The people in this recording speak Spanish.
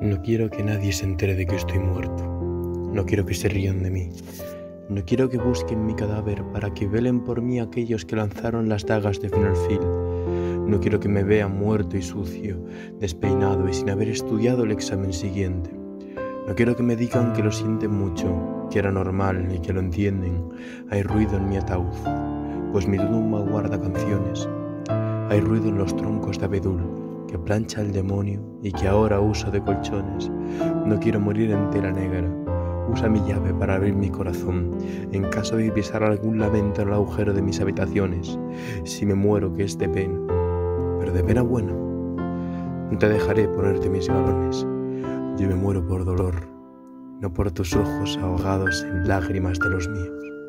No quiero que nadie se entere de que estoy muerto. No quiero que se rían de mí. No quiero que busquen mi cadáver para que velen por mí aquellos que lanzaron las dagas de Finalfil. No quiero que me vean muerto y sucio, despeinado y sin haber estudiado el examen siguiente. No quiero que me digan que lo sienten mucho, que era normal y que lo entienden. Hay ruido en mi ataúd, pues mi tumba guarda canciones. Hay ruido en los troncos de abedul que plancha el demonio y que ahora uso de colchones. No quiero morir entera negra. Usa mi llave para abrir mi corazón en caso de pisar algún lamento en el agujero de mis habitaciones. Si me muero, que es de pena, pero de pena buena. No te dejaré ponerte mis galones. Yo me muero por dolor, no por tus ojos ahogados en lágrimas de los míos.